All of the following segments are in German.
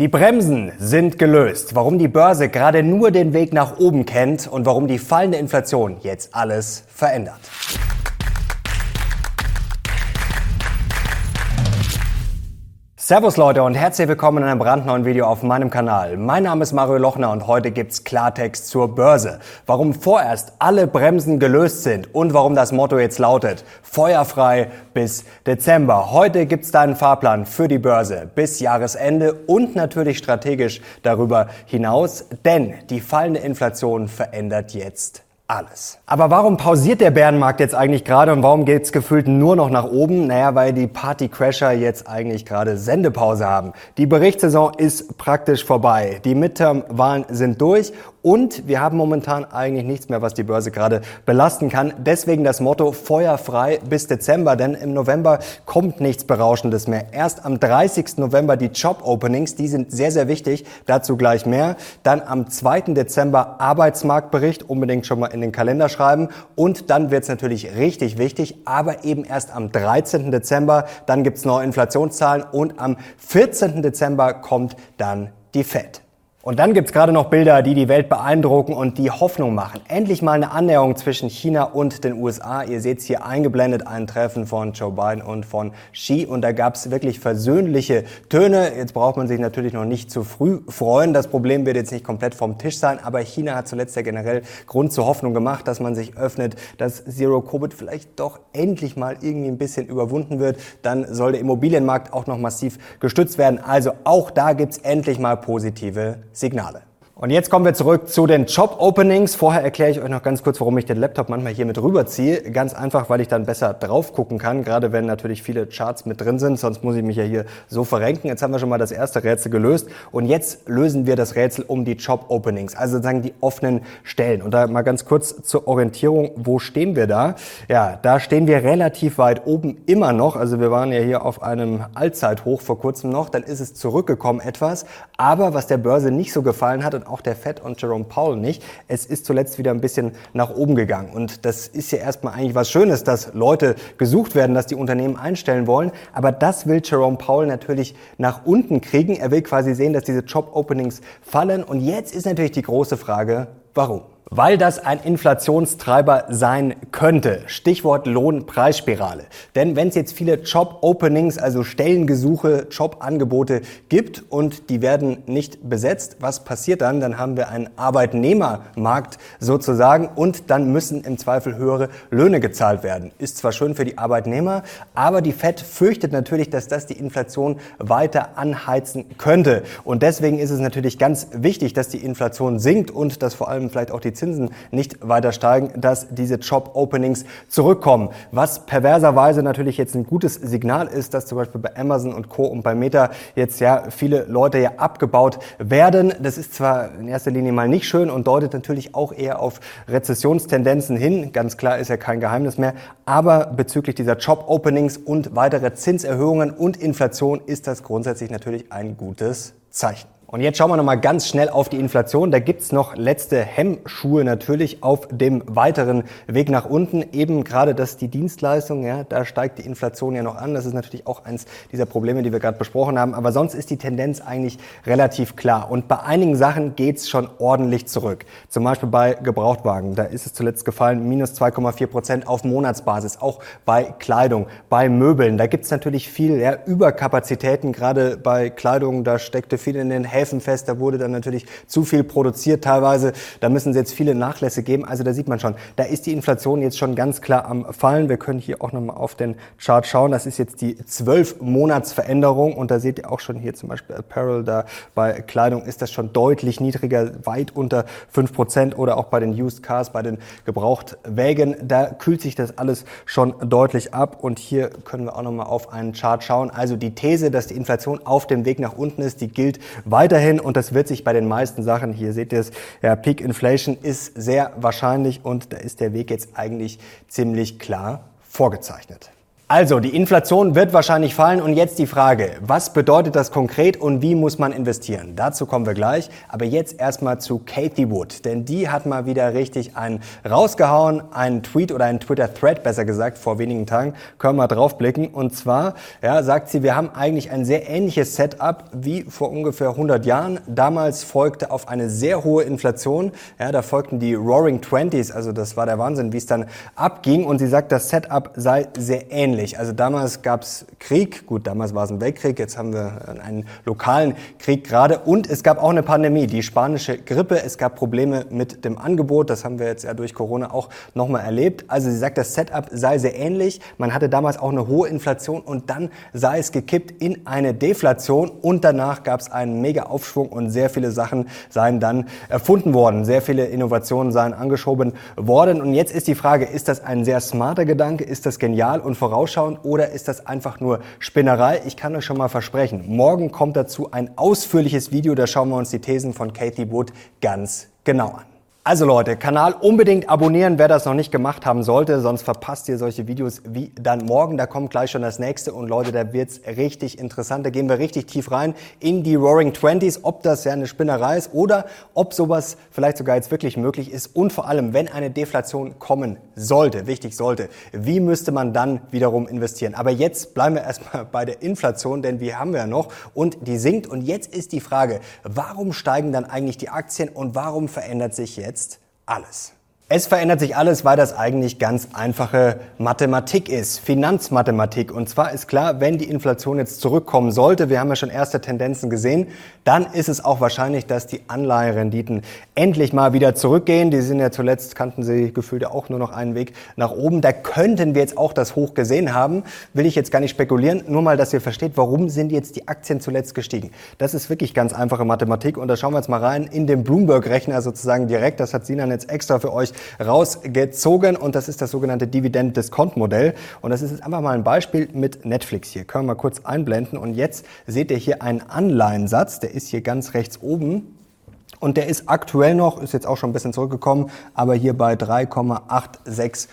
Die Bremsen sind gelöst. Warum die Börse gerade nur den Weg nach oben kennt und warum die fallende Inflation jetzt alles verändert. Servus Leute und herzlich willkommen in einem brandneuen Video auf meinem Kanal. Mein Name ist Mario Lochner und heute gibt's Klartext zur Börse. Warum vorerst alle Bremsen gelöst sind und warum das Motto jetzt lautet Feuerfrei bis Dezember. Heute gibt's da einen Fahrplan für die Börse bis Jahresende und natürlich strategisch darüber hinaus, denn die fallende Inflation verändert jetzt alles. Aber warum pausiert der Bärenmarkt jetzt eigentlich gerade und warum geht's gefühlt nur noch nach oben? Naja, weil die Partycrasher jetzt eigentlich gerade Sendepause haben. Die Berichtssaison ist praktisch vorbei. Die Midterm-Wahlen sind durch und wir haben momentan eigentlich nichts mehr, was die Börse gerade belasten kann. Deswegen das Motto feuerfrei bis Dezember, denn im November kommt nichts Berauschendes mehr. Erst am 30. November die Job-Openings, die sind sehr, sehr wichtig. Dazu gleich mehr. Dann am 2. Dezember Arbeitsmarktbericht, unbedingt schon mal in den Kalender schreiben. Und dann wird es natürlich richtig wichtig, aber eben erst am 13. Dezember. Dann gibt's neue Inflationszahlen und am 14. Dezember kommt dann die FED. Und dann gibt's gerade noch Bilder, die die Welt beeindrucken und die Hoffnung machen. Endlich mal eine Annäherung zwischen China und den USA. Ihr seht hier eingeblendet ein Treffen von Joe Biden und von Xi. Und da gab's wirklich versöhnliche Töne. Jetzt braucht man sich natürlich noch nicht zu früh freuen. Das Problem wird jetzt nicht komplett vom Tisch sein. Aber China hat zuletzt ja generell Grund zur Hoffnung gemacht, dass man sich öffnet, dass Zero Covid vielleicht doch endlich mal irgendwie ein bisschen überwunden wird. Dann soll der Immobilienmarkt auch noch massiv gestützt werden. Also auch da gibt's endlich mal positive Signale. Und jetzt kommen wir zurück zu den Job-Openings. Vorher erkläre ich euch noch ganz kurz, warum ich den Laptop manchmal hier mit rüberziehe. Ganz einfach, weil ich dann besser drauf gucken kann, gerade wenn natürlich viele Charts mit drin sind. Sonst muss ich mich ja hier so verrenken. Jetzt haben wir schon mal das erste Rätsel gelöst. Und jetzt lösen wir das Rätsel um die Job-Openings, also sozusagen die offenen Stellen. Und da mal ganz kurz zur Orientierung, wo stehen wir da? Ja, da stehen wir relativ weit oben immer noch. Also wir waren ja hier auf einem Allzeithoch vor kurzem noch. Dann ist es zurückgekommen etwas. Aber was der Börse nicht so gefallen hat und auch der Fed und Jerome Powell nicht. Es ist zuletzt wieder ein bisschen nach oben gegangen. Und das ist ja erstmal eigentlich was Schönes, dass Leute gesucht werden, dass die Unternehmen einstellen wollen. Aber das will Jerome Powell natürlich nach unten kriegen. Er will quasi sehen, dass diese Job-Openings fallen. Und jetzt ist natürlich die große Frage, warum? Weil das ein Inflationstreiber sein könnte. Stichwort Lohnpreisspirale. Denn wenn es jetzt viele Job-Openings, also Stellengesuche, Jobangebote gibt und die werden nicht besetzt, was passiert dann? Dann haben wir einen Arbeitnehmermarkt sozusagen und dann müssen im Zweifel höhere Löhne gezahlt werden. Ist zwar schön für die Arbeitnehmer, aber die FED fürchtet natürlich, dass das die Inflation weiter anheizen könnte. Und deswegen ist es natürlich ganz wichtig, dass die Inflation sinkt und dass vor allem vielleicht auch die Zinsen nicht weiter steigen, dass diese Job-Openings zurückkommen. Was perverserweise natürlich jetzt ein gutes Signal ist, dass zum Beispiel bei Amazon und Co. und bei Meta jetzt ja viele Leute ja abgebaut werden. Das ist zwar in erster Linie mal nicht schön und deutet natürlich auch eher auf Rezessionstendenzen hin. Ganz klar ist ja kein Geheimnis mehr. Aber bezüglich dieser Job-Openings und weitere Zinserhöhungen und Inflation ist das grundsätzlich natürlich ein gutes Zeichen. Und jetzt schauen wir nochmal ganz schnell auf die Inflation. Da gibt's noch letzte Hemmschuhe natürlich auf dem weiteren Weg nach unten. Eben gerade das die Dienstleistung, ja, da steigt die Inflation ja noch an. Das ist natürlich auch eins dieser Probleme, die wir gerade besprochen haben. Aber sonst ist die Tendenz eigentlich relativ klar. Und bei einigen Sachen geht's schon ordentlich zurück. Zum Beispiel bei Gebrauchtwagen. Da ist es zuletzt gefallen, minus 2,4 Prozent auf Monatsbasis. Auch bei Kleidung, bei Möbeln. Da gibt's natürlich viel ja, Überkapazitäten. Gerade bei Kleidung, da steckte viel in den Händen Häfen fest. Da wurde dann natürlich zu viel produziert teilweise. Da müssen sie jetzt viele Nachlässe geben. Also da sieht man schon, da ist die Inflation jetzt schon ganz klar am Fallen. Wir können hier auch nochmal auf den Chart schauen. Das ist jetzt die zwölf Monatsveränderung und da seht ihr auch schon hier zum Beispiel Apparel, da bei Kleidung ist das schon deutlich niedriger, weit unter fünf Prozent oder auch bei den Used Cars, bei den Gebrauchtwägen. Da kühlt sich das alles schon deutlich ab und hier können wir auch nochmal auf einen Chart schauen. Also die These, dass die Inflation auf dem Weg nach unten ist, die gilt weiter weiterhin und das wird sich bei den meisten Sachen, hier seht ihr es, ja, Peak Inflation ist sehr wahrscheinlich und da ist der Weg jetzt eigentlich ziemlich klar vorgezeichnet. Also, die Inflation wird wahrscheinlich fallen. Und jetzt die Frage, was bedeutet das konkret und wie muss man investieren? Dazu kommen wir gleich, aber jetzt erstmal zu Kathy Wood, denn die hat mal wieder richtig einen rausgehauen, einen Tweet oder einen Twitter-Thread besser gesagt vor wenigen Tagen, können wir mal draufblicken und zwar, ja, sagt sie, wir haben eigentlich ein sehr ähnliches Setup wie vor ungefähr 100 Jahren. Damals folgte auf eine sehr hohe Inflation, ja, da folgten die Roaring Twenties, also das war der Wahnsinn, wie es dann abging. Und sie sagt, das Setup sei sehr ähnlich ähnlich. Also damals gab es Krieg, gut, damals war es ein Weltkrieg, jetzt haben wir einen lokalen Krieg gerade und es gab auch eine Pandemie, die spanische Grippe. Es gab Probleme mit dem Angebot, das haben wir jetzt ja durch Corona auch nochmal erlebt. Also sie sagt, das Setup sei sehr ähnlich. Man hatte damals auch eine hohe Inflation und dann sei es gekippt in eine Deflation und danach gab es einen mega Aufschwung und sehr viele Sachen seien dann erfunden worden. Sehr viele Innovationen seien angeschoben worden und jetzt ist die Frage, ist das ein sehr smarter Gedanke? Ist das genial und voraus vorausschauen oder ist das einfach nur Spinnerei? Ich kann euch schon mal versprechen, morgen kommt dazu ein ausführliches Video, da schauen wir uns die Thesen von Katie Wood ganz genau an. Also Leute, Kanal unbedingt abonnieren, wer das noch nicht gemacht haben sollte, sonst verpasst ihr solche Videos wie dann morgen. Da kommt gleich schon das nächste und Leute, da wird's richtig interessant. Da gehen wir richtig tief rein in die Roaring Twenties, ob das ja eine Spinnerei ist oder ob sowas vielleicht sogar jetzt wirklich möglich ist und vor allem, wenn eine Deflation kommen sollte, wichtig sollte, wie müsste man dann wiederum investieren? Aber jetzt bleiben wir erstmal bei der Inflation, denn die haben wir ja noch und die sinkt und jetzt ist die Frage, warum steigen dann eigentlich die Aktien und warum verändert sich jetzt jetzt alles. Es verändert sich alles, weil das eigentlich ganz einfache Mathematik ist, Finanzmathematik. Und zwar ist klar, wenn die Inflation jetzt zurückkommen sollte, wir haben ja schon erste Tendenzen gesehen, dann ist es auch wahrscheinlich, dass die Anleiherenditen endlich mal wieder zurückgehen. Die sind ja zuletzt, kannten sie gefühlt auch nur noch einen Weg nach oben. Da könnten wir jetzt auch das Hoch gesehen haben. Will ich jetzt gar nicht spekulieren, nur mal, dass ihr versteht, warum sind jetzt die Aktien zuletzt gestiegen. Das ist wirklich ganz einfache Mathematik. Und da schauen wir jetzt mal rein in den Bloomberg-Rechner sozusagen direkt. Das hat Sinan jetzt extra für euch rausgezogen und das ist das sogenannte Dividend-Discount-Modell. Und das ist jetzt einfach mal ein Beispiel mit Netflix hier. Können wir mal kurz einblenden und jetzt seht ihr hier einen Anleihensatz, der ist hier ganz rechts oben. Und der ist aktuell noch, ist jetzt auch schon ein bisschen zurückgekommen, aber hier bei 3,869.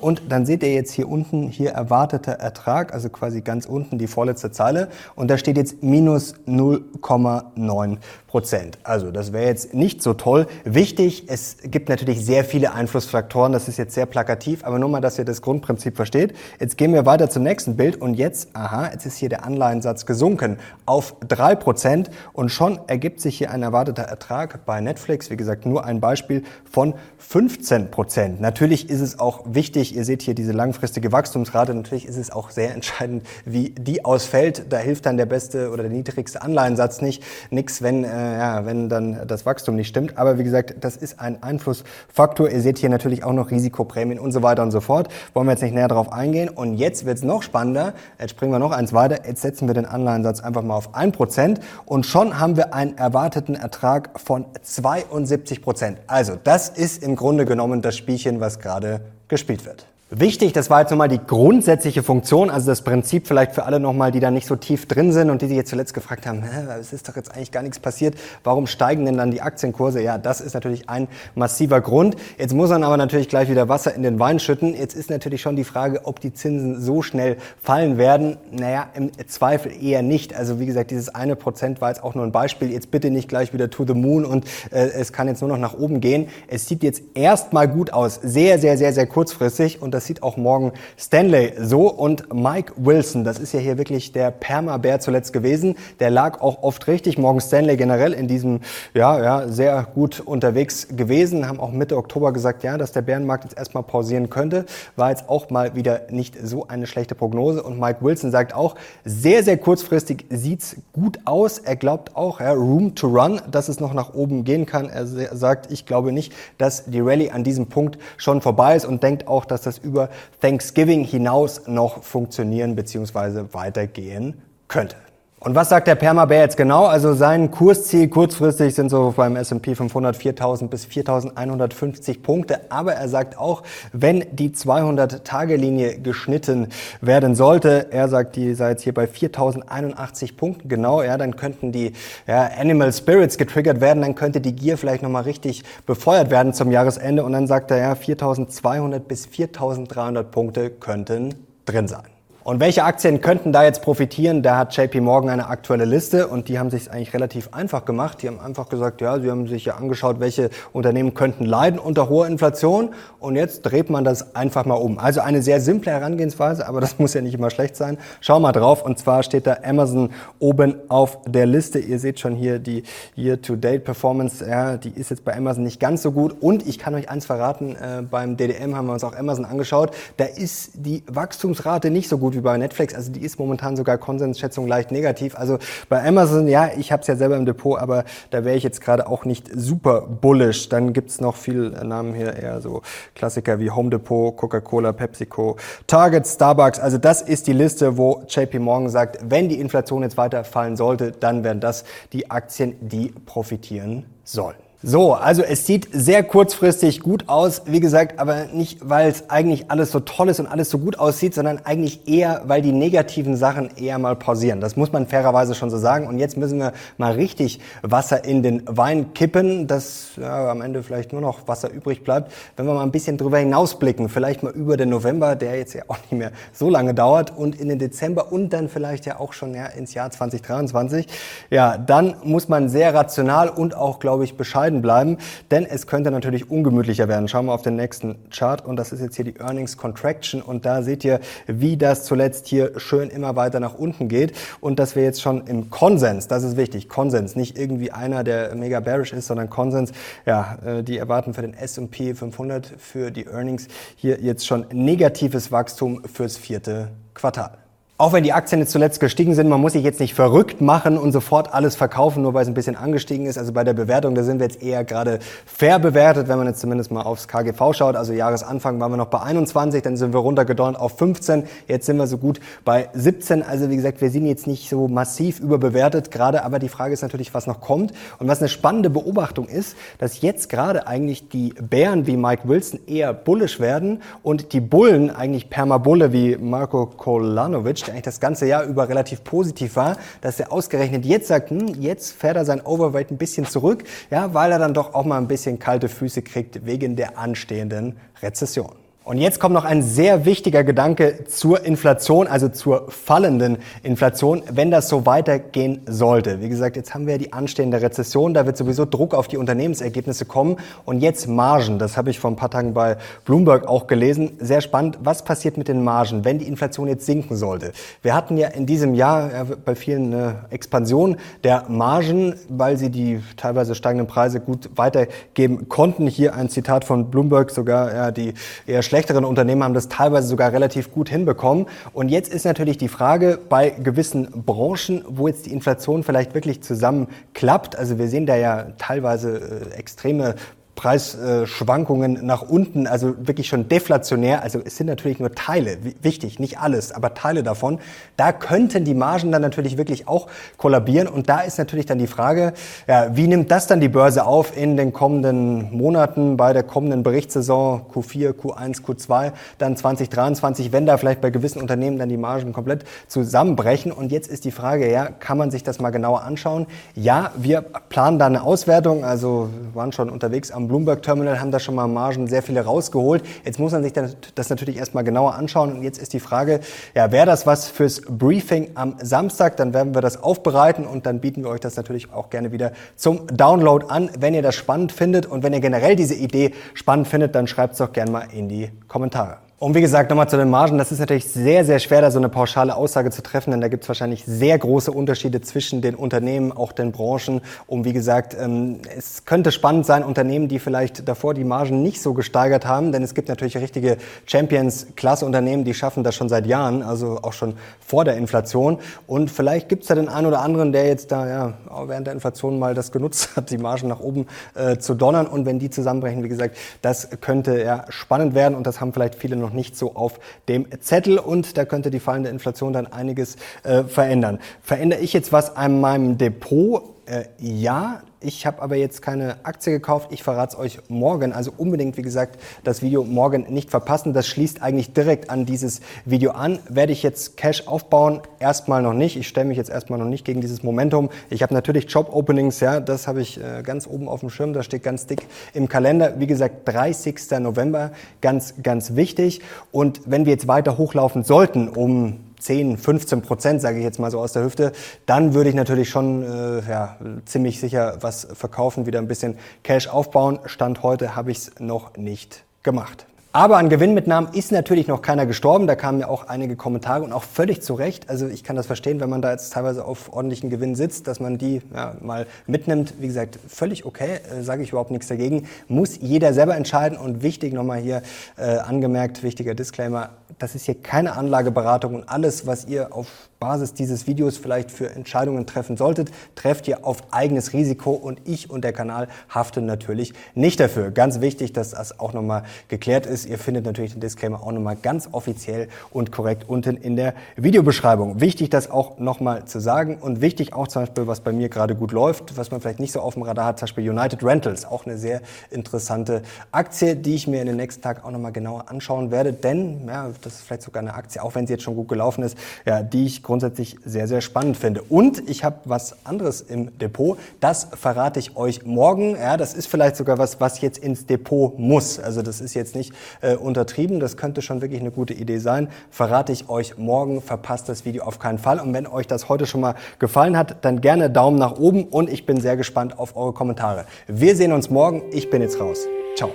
Und dann seht ihr jetzt hier unten, hier erwarteter Ertrag, also quasi ganz unten die vorletzte Zeile. Und da steht jetzt minus 0,9 Prozent. Also das wäre jetzt nicht so toll. Wichtig, es gibt natürlich sehr viele Einflussfaktoren, das ist jetzt sehr plakativ, aber nur mal, dass ihr das Grundprinzip versteht. Jetzt gehen wir weiter zum nächsten Bild und jetzt, aha, jetzt ist hier der Anleihensatz gesunken auf drei Prozent und schon ergibt sich hier ein erwarteter Ertrag bei Netflix, wie gesagt, nur ein Beispiel von 15 Prozent. Natürlich ist es auch wichtig, ihr seht hier diese langfristige Wachstumsrate, natürlich ist es auch sehr entscheidend, wie die ausfällt. Da hilft dann der beste oder der niedrigste Anleihensatz nicht. Nix, wenn äh, ja, wenn dann das Wachstum nicht stimmt. Aber wie gesagt, das ist ein Einflussfaktor. Ihr seht hier natürlich auch noch Risikoprämien und so weiter und so fort. Wollen wir jetzt nicht näher darauf eingehen. Und jetzt wird es noch spannender. Jetzt springen wir noch eins weiter. Jetzt setzen wir den Anleihensatz einfach mal auf 1% und schon haben wir einen erwarteten Ertrag von 72%. Also das ist im Grunde genommen das Spielchen, was gerade gespielt wird. Wichtig, das war jetzt nochmal die grundsätzliche Funktion, also das Prinzip vielleicht für alle nochmal, die da nicht so tief drin sind und die sich jetzt zuletzt gefragt haben, es ist doch jetzt eigentlich gar nichts passiert, warum steigen denn dann die Aktienkurse? Ja, das ist natürlich ein massiver Grund. Jetzt muss man aber natürlich gleich wieder Wasser in den Wein schütten. Jetzt ist natürlich schon die Frage, ob die Zinsen so schnell fallen werden. Naja, im Zweifel eher nicht. Also wie gesagt, dieses eine Prozent war jetzt auch nur ein Beispiel. Jetzt bitte nicht gleich wieder to the moon und äh, es kann jetzt nur noch nach oben gehen. Es sieht jetzt erstmal gut aus. Sehr, sehr, sehr, sehr kurzfristig und das sieht auch morgen Stanley so. Und Mike Wilson, das ist ja hier wirklich der Perma-Bär zuletzt gewesen. Der lag auch oft richtig. Morgen Stanley generell in diesem, ja, ja, sehr gut unterwegs gewesen. Haben auch Mitte Oktober gesagt, ja, dass der Bärenmarkt jetzt erstmal pausieren könnte. War jetzt auch mal wieder nicht so eine schlechte Prognose. Und Mike Wilson sagt auch, sehr, sehr kurzfristig sieht's gut aus. Er glaubt auch, ja, Room to Run, dass es noch nach oben gehen kann. Er sagt, ich glaube nicht, dass die Rallye an diesem Punkt schon vorbei ist und denkt auch, dass das über Thanksgiving hinaus noch funktionieren bzw. weitergehen könnte. Und was sagt der Perma-Bär jetzt genau? Also sein Kursziel kurzfristig sind so beim S&P 500 4.000 bis 4.150 Punkte. Aber er sagt auch, wenn die 200-Tage-Linie geschnitten werden sollte, er sagt, die sei jetzt hier bei 4.081 Punkten genau, ja, dann könnten die ja, Animal Spirits getriggert werden, dann könnte die Gier vielleicht nochmal richtig befeuert werden zum Jahresende. Und dann sagt er, ja, 4.200 bis 4.300 Punkte könnten drin sein. Und welche Aktien könnten da jetzt profitieren? Da hat JP Morgan eine aktuelle Liste und die haben sich eigentlich relativ einfach gemacht. Die haben einfach gesagt, ja, sie haben sich ja angeschaut, welche Unternehmen könnten leiden unter hoher Inflation und jetzt dreht man das einfach mal um. Also eine sehr simple Herangehensweise, aber das muss ja nicht immer schlecht sein. Schau mal drauf und zwar steht da Amazon oben auf der Liste. Ihr seht schon hier die Year-to-Date-Performance, ja, die ist jetzt bei Amazon nicht ganz so gut und ich kann euch eins verraten, äh, beim DDM haben wir uns auch Amazon angeschaut, da ist die Wachstumsrate nicht so gut gut wie bei Netflix. Also die ist momentan sogar Konsensschätzung leicht negativ. Also bei Amazon, ja, ich habe es ja selber im Depot, aber da wäre ich jetzt gerade auch nicht super bullish. Dann gibt's noch viel Namen hier, eher so Klassiker wie Home Depot, Coca-Cola, PepsiCo, Target, Starbucks. Also das ist die Liste, wo JP Morgan sagt, wenn die Inflation jetzt weiter fallen sollte, dann wären das die Aktien, die profitieren sollen. So, also es sieht sehr kurzfristig gut aus, wie gesagt, aber nicht, weil es eigentlich alles so toll ist und alles so gut aussieht, sondern eigentlich eher, weil die negativen Sachen eher mal pausieren. Das muss man fairerweise schon so sagen. Und jetzt müssen wir mal richtig Wasser in den Wein kippen, dass ja, am Ende vielleicht nur noch Wasser übrig bleibt, wenn wir mal ein bisschen drüber hinausblicken, vielleicht mal über den November, der jetzt ja auch nicht mehr so lange dauert, und in den Dezember und dann vielleicht ja auch schon ja, ins Jahr 2023. Ja, dann muss man sehr rational und auch, glaube ich, Bescheid bescheiden bleiben, denn es könnte natürlich ungemütlicher werden. Schauen wir auf den nächsten Chart und das ist jetzt hier die Earnings Contraction und da seht ihr, wie das zuletzt hier schön immer weiter nach unten geht und dass wir jetzt schon im Konsens, das ist wichtig, Konsens, nicht irgendwie einer, der mega bearish ist, sondern Konsens, ja, äh, die erwarten für den S&P 500 für die Earnings hier jetzt schon negatives Wachstum fürs vierte Quartal. Auch wenn die Aktien jetzt zuletzt gestiegen sind, man muss sich jetzt nicht verrückt machen und sofort alles verkaufen, nur weil es ein bisschen angestiegen ist. Also bei der Bewertung, da sind wir jetzt eher gerade fair bewertet, wenn man jetzt zumindest mal aufs KGV schaut. Also Jahresanfang waren wir noch bei 21, dann sind wir runtergedonnert auf 15. Jetzt sind wir so gut bei 17. Also wie gesagt, wir sind jetzt nicht so massiv überbewertet gerade, aber die Frage ist natürlich, was noch kommt. Und was eine spannende Beobachtung ist, dass jetzt gerade eigentlich die Bären wie Mike Wilson eher bullish werden und die Bullen eigentlich Permabulle wie Marco Kolanovic, eigentlich das ganze Jahr über relativ positiv war, dass er ausgerechnet jetzt sagt, hm, jetzt fährt er sein Overweight ein bisschen zurück, ja, weil er dann doch auch mal ein bisschen kalte Füße kriegt wegen der anstehenden Rezession. Und jetzt kommt noch ein sehr wichtiger Gedanke zur Inflation, also zur fallenden Inflation, wenn das so weitergehen sollte. Wie gesagt, jetzt haben wir die anstehende Rezession, da wird sowieso Druck auf die Unternehmensergebnisse kommen. Und jetzt Margen, das habe ich vor ein paar Tagen bei Bloomberg auch gelesen. Sehr spannend, was passiert mit den Margen, wenn die Inflation jetzt sinken sollte? Wir hatten ja in diesem Jahr ja, bei vielen eine Expansion der Margen, weil sie die teilweise steigenden Preise gut weitergeben konnten. Hier ein Zitat von Bloomberg, sogar ja, die eher schlechteren Unternehmen haben das teilweise sogar relativ gut hinbekommen. Und jetzt ist natürlich die Frage bei gewissen Branchen, wo jetzt die Inflation vielleicht wirklich zusammenklappt. Also wir sehen da ja teilweise äh, extreme Preisschwankungen nach unten, also wirklich schon deflationär. Also es sind natürlich nur Teile, wichtig, nicht alles, aber Teile davon. Da könnten die Margen dann natürlich wirklich auch kollabieren. Und da ist natürlich dann die Frage, ja, wie nimmt das dann die Börse auf in den kommenden Monaten bei der kommenden Berichtssaison Q4, Q1, Q2, dann 2023, wenn da vielleicht bei gewissen Unternehmen dann die Margen komplett zusammenbrechen. Und jetzt ist die Frage, ja, kann man sich das mal genauer anschauen? Ja, wir planen da eine Auswertung, also waren schon unterwegs am Bloomberg Terminal haben da schon mal Margen sehr viele rausgeholt. Jetzt muss man sich das natürlich erstmal genauer anschauen. Und jetzt ist die Frage, ja, wäre das was fürs Briefing am Samstag? Dann werden wir das aufbereiten und dann bieten wir euch das natürlich auch gerne wieder zum Download an. Wenn ihr das spannend findet und wenn ihr generell diese Idee spannend findet, dann schreibt es doch gerne mal in die Kommentare. Und wie gesagt, nochmal zu den Margen. Das ist natürlich sehr, sehr schwer, da so eine pauschale Aussage zu treffen, denn da gibt es wahrscheinlich sehr große Unterschiede zwischen den Unternehmen, auch den Branchen. Und wie gesagt, ähm, es könnte spannend sein, Unternehmen, die vielleicht davor die Margen nicht so gesteigert haben, denn es gibt natürlich richtige Champions-Klasse-Unternehmen, die schaffen das schon seit Jahren, also auch schon vor der Inflation. Und vielleicht gibt es da den einen oder anderen, der jetzt da ja, während der Inflation mal das genutzt hat, die Margen nach oben äh, zu donnern. Und wenn die zusammenbrechen, wie gesagt, das könnte ja spannend werden und das haben vielleicht viele noch noch nicht so auf dem Zettel und da könnte die fallende Inflation dann einiges äh, verändern. Verändere ich jetzt was an meinem Depot? Äh, ja, ich habe aber jetzt keine Aktie gekauft. Ich verrate es euch morgen. Also unbedingt, wie gesagt, das Video morgen nicht verpassen. Das schließt eigentlich direkt an dieses Video an. Werde ich jetzt Cash aufbauen? Erstmal noch nicht. Ich stelle mich jetzt erstmal noch nicht gegen dieses Momentum. Ich habe natürlich Job-Openings, ja, das habe ich äh, ganz oben auf dem Schirm. Das steht ganz dick im Kalender. Wie gesagt, 30. November, ganz, ganz wichtig. Und wenn wir jetzt weiter hochlaufen sollten, um 10, 15 Prozent, sage ich jetzt mal so aus der Hüfte, dann würde ich natürlich schon äh, ja, ziemlich sicher was verkaufen, wieder ein bisschen Cash aufbauen. Stand heute habe ich es noch nicht gemacht. Aber an Gewinnmitnahmen ist natürlich noch keiner gestorben. Da kamen ja auch einige Kommentare und auch völlig zu Recht. Also ich kann das verstehen, wenn man da jetzt teilweise auf ordentlichen Gewinn sitzt, dass man die ja, mal mitnimmt. Wie gesagt, völlig okay, äh, sage ich überhaupt nichts dagegen. Muss jeder selber entscheiden. Und wichtig nochmal hier äh, angemerkt, wichtiger Disclaimer, das ist hier keine Anlageberatung und alles, was ihr auf Basis dieses Videos vielleicht für Entscheidungen treffen solltet, trefft ihr auf eigenes Risiko und ich und der Kanal haften natürlich nicht dafür. Ganz wichtig, dass das auch nochmal geklärt ist. Ihr findet natürlich den Disclaimer auch nochmal ganz offiziell und korrekt unten in der Videobeschreibung. Wichtig, das auch nochmal zu sagen und wichtig auch zum Beispiel, was bei mir gerade gut läuft, was man vielleicht nicht so auf dem Radar hat, zum Beispiel United Rentals, auch eine sehr interessante Aktie, die ich mir in den nächsten Tagen auch nochmal genauer anschauen werde, denn ja, das ist vielleicht sogar eine Aktie, auch wenn sie jetzt schon gut gelaufen ist, ja, die ich grundsätzlich sehr, sehr spannend finde. Und ich habe was anderes im Depot. Das verrate ich euch morgen. Ja, das ist vielleicht sogar was, was jetzt ins Depot muss. Also das ist jetzt nicht äh, untertrieben. Das könnte schon wirklich eine gute Idee sein. Verrate ich euch morgen. Verpasst das Video auf keinen Fall. Und wenn euch das heute schon mal gefallen hat, dann gerne Daumen nach oben. Und ich bin sehr gespannt auf eure Kommentare. Wir sehen uns morgen. Ich bin jetzt raus. Ciao.